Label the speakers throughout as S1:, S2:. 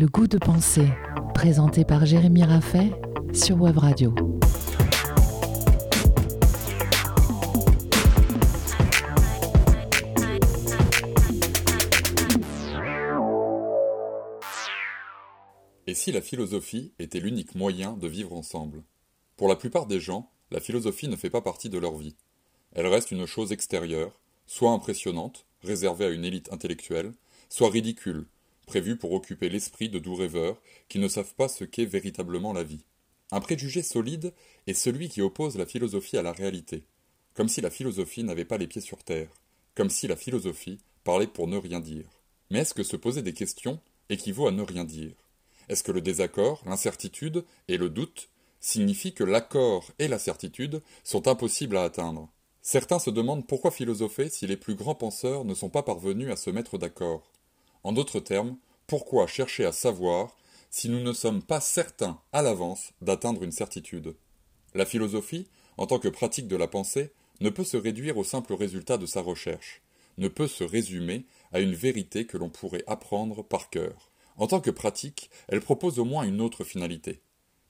S1: Le goût de penser, présenté par Jérémy Raffet sur Web Radio.
S2: Et si la philosophie était l'unique moyen de vivre ensemble? Pour la plupart des gens, la philosophie ne fait pas partie de leur vie. Elle reste une chose extérieure, soit impressionnante, réservée à une élite intellectuelle, soit ridicule, prévue pour occuper l'esprit de doux rêveurs qui ne savent pas ce qu'est véritablement la vie. Un préjugé solide est celui qui oppose la philosophie à la réalité, comme si la philosophie n'avait pas les pieds sur terre, comme si la philosophie parlait pour ne rien dire. Mais est-ce que se poser des questions équivaut à ne rien dire? Est-ce que le désaccord, l'incertitude et le doute signifient que l'accord et la certitude sont impossibles à atteindre? Certains se demandent pourquoi philosopher si les plus grands penseurs ne sont pas parvenus à se mettre d'accord. En d'autres termes, pourquoi chercher à savoir si nous ne sommes pas certains à l'avance d'atteindre une certitude? La philosophie, en tant que pratique de la pensée, ne peut se réduire au simple résultat de sa recherche, ne peut se résumer à une vérité que l'on pourrait apprendre par cœur. En tant que pratique, elle propose au moins une autre finalité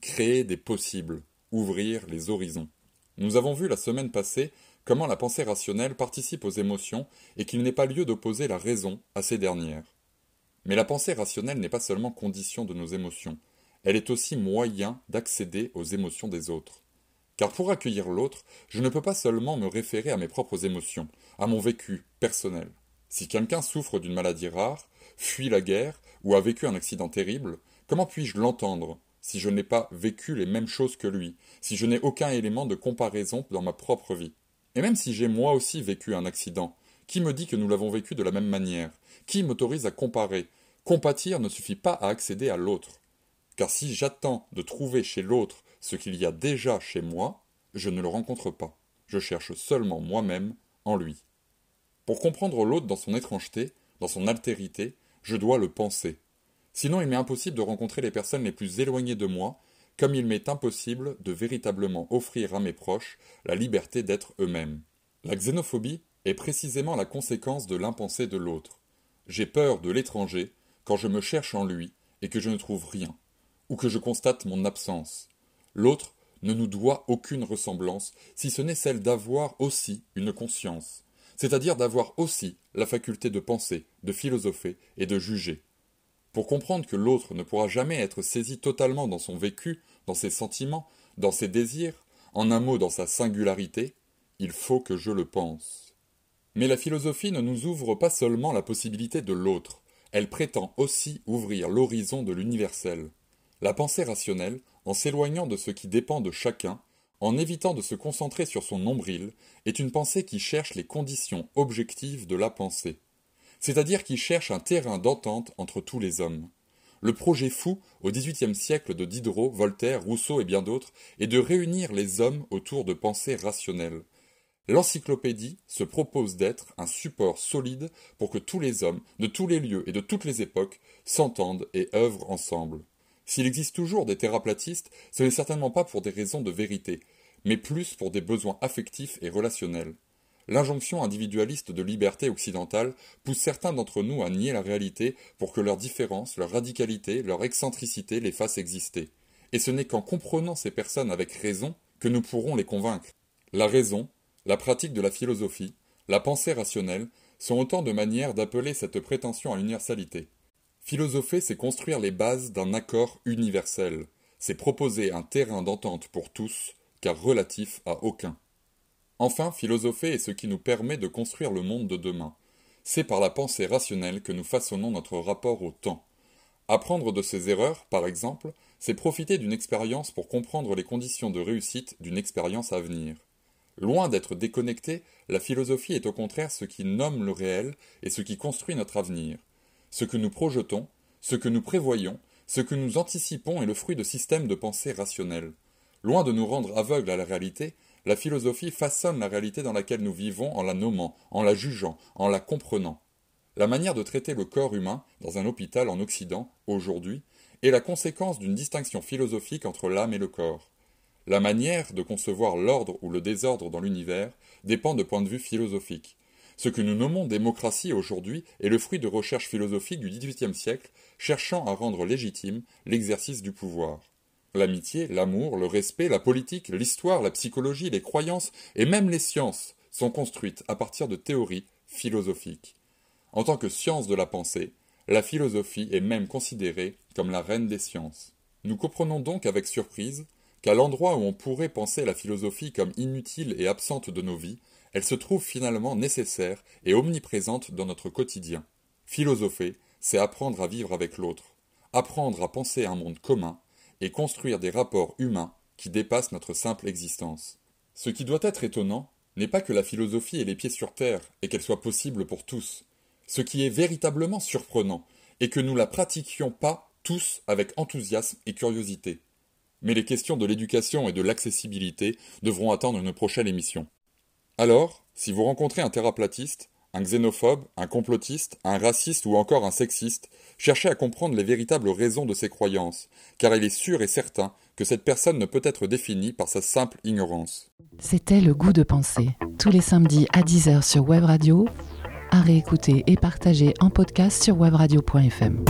S2: créer des possibles, ouvrir les horizons. Nous avons vu la semaine passée comment la pensée rationnelle participe aux émotions et qu'il n'est pas lieu d'opposer la raison à ces dernières. Mais la pensée rationnelle n'est pas seulement condition de nos émotions, elle est aussi moyen d'accéder aux émotions des autres. Car pour accueillir l'autre, je ne peux pas seulement me référer à mes propres émotions, à mon vécu personnel. Si quelqu'un souffre d'une maladie rare, fuit la guerre ou a vécu un accident terrible, comment puis-je l'entendre si je n'ai pas vécu les mêmes choses que lui, si je n'ai aucun élément de comparaison dans ma propre vie? Et même si j'ai moi aussi vécu un accident, qui me dit que nous l'avons vécu de la même manière? Qui m'autorise à comparer? Compatir ne suffit pas à accéder à l'autre. Car si j'attends de trouver chez l'autre ce qu'il y a déjà chez moi, je ne le rencontre pas. Je cherche seulement moi-même en lui. Pour comprendre l'autre dans son étrangeté, dans son altérité, je dois le penser. Sinon il m'est impossible de rencontrer les personnes les plus éloignées de moi comme il m'est impossible de véritablement offrir à mes proches la liberté d'être eux-mêmes. La xénophobie est précisément la conséquence de l'impensé de l'autre. J'ai peur de l'étranger quand je me cherche en lui et que je ne trouve rien, ou que je constate mon absence. L'autre ne nous doit aucune ressemblance, si ce n'est celle d'avoir aussi une conscience, c'est-à-dire d'avoir aussi la faculté de penser, de philosopher et de juger. Pour comprendre que l'autre ne pourra jamais être saisi totalement dans son vécu, dans ses sentiments, dans ses désirs, en un mot dans sa singularité, il faut que je le pense. Mais la philosophie ne nous ouvre pas seulement la possibilité de l'autre, elle prétend aussi ouvrir l'horizon de l'universel. La pensée rationnelle, en s'éloignant de ce qui dépend de chacun, en évitant de se concentrer sur son nombril, est une pensée qui cherche les conditions objectives de la pensée c'est-à-dire qui cherche un terrain d'entente entre tous les hommes. Le projet fou, au XVIIIe siècle de Diderot, Voltaire, Rousseau et bien d'autres, est de réunir les hommes autour de pensées rationnelles. L'encyclopédie se propose d'être un support solide pour que tous les hommes, de tous les lieux et de toutes les époques, s'entendent et œuvrent ensemble. S'il existe toujours des théraplatistes, ce n'est certainement pas pour des raisons de vérité, mais plus pour des besoins affectifs et relationnels. L'injonction individualiste de liberté occidentale pousse certains d'entre nous à nier la réalité pour que leur différence, leur radicalité, leur excentricité les fassent exister. Et ce n'est qu'en comprenant ces personnes avec raison que nous pourrons les convaincre. La raison, la pratique de la philosophie, la pensée rationnelle sont autant de manières d'appeler cette prétention à l'universalité. Philosopher, c'est construire les bases d'un accord universel, c'est proposer un terrain d'entente pour tous, car relatif à aucun. Enfin, philosopher est ce qui nous permet de construire le monde de demain. C'est par la pensée rationnelle que nous façonnons notre rapport au temps. Apprendre de ses erreurs, par exemple, c'est profiter d'une expérience pour comprendre les conditions de réussite d'une expérience à venir. Loin d'être déconnectée, la philosophie est au contraire ce qui nomme le réel et ce qui construit notre avenir. Ce que nous projetons, ce que nous prévoyons, ce que nous anticipons est le fruit de systèmes de pensée rationnels. Loin de nous rendre aveugles à la réalité, la philosophie façonne la réalité dans laquelle nous vivons en la nommant, en la jugeant, en la comprenant. La manière de traiter le corps humain dans un hôpital en Occident, aujourd'hui, est la conséquence d'une distinction philosophique entre l'âme et le corps. La manière de concevoir l'ordre ou le désordre dans l'univers dépend de points de vue philosophiques. Ce que nous nommons démocratie aujourd'hui est le fruit de recherches philosophiques du XVIIIe siècle cherchant à rendre légitime l'exercice du pouvoir. L'amitié, l'amour, le respect, la politique, l'histoire, la psychologie, les croyances et même les sciences sont construites à partir de théories philosophiques. En tant que science de la pensée, la philosophie est même considérée comme la reine des sciences. Nous comprenons donc avec surprise qu'à l'endroit où on pourrait penser la philosophie comme inutile et absente de nos vies, elle se trouve finalement nécessaire et omniprésente dans notre quotidien. Philosopher, c'est apprendre à vivre avec l'autre, apprendre à penser un monde commun et construire des rapports humains qui dépassent notre simple existence. Ce qui doit être étonnant n'est pas que la philosophie ait les pieds sur terre et qu'elle soit possible pour tous. Ce qui est véritablement surprenant est que nous la pratiquions pas tous avec enthousiasme et curiosité. Mais les questions de l'éducation et de l'accessibilité devront attendre une prochaine émission. Alors, si vous rencontrez un théraplatiste, un xénophobe, un complotiste, un raciste ou encore un sexiste, cherchez à comprendre les véritables raisons de ses croyances, car il est sûr et certain que cette personne ne peut être définie par sa simple ignorance.
S1: C'était Le Goût de penser, tous les samedis à 10h sur Web Radio, à réécouter et partager en podcast sur webradio.fm.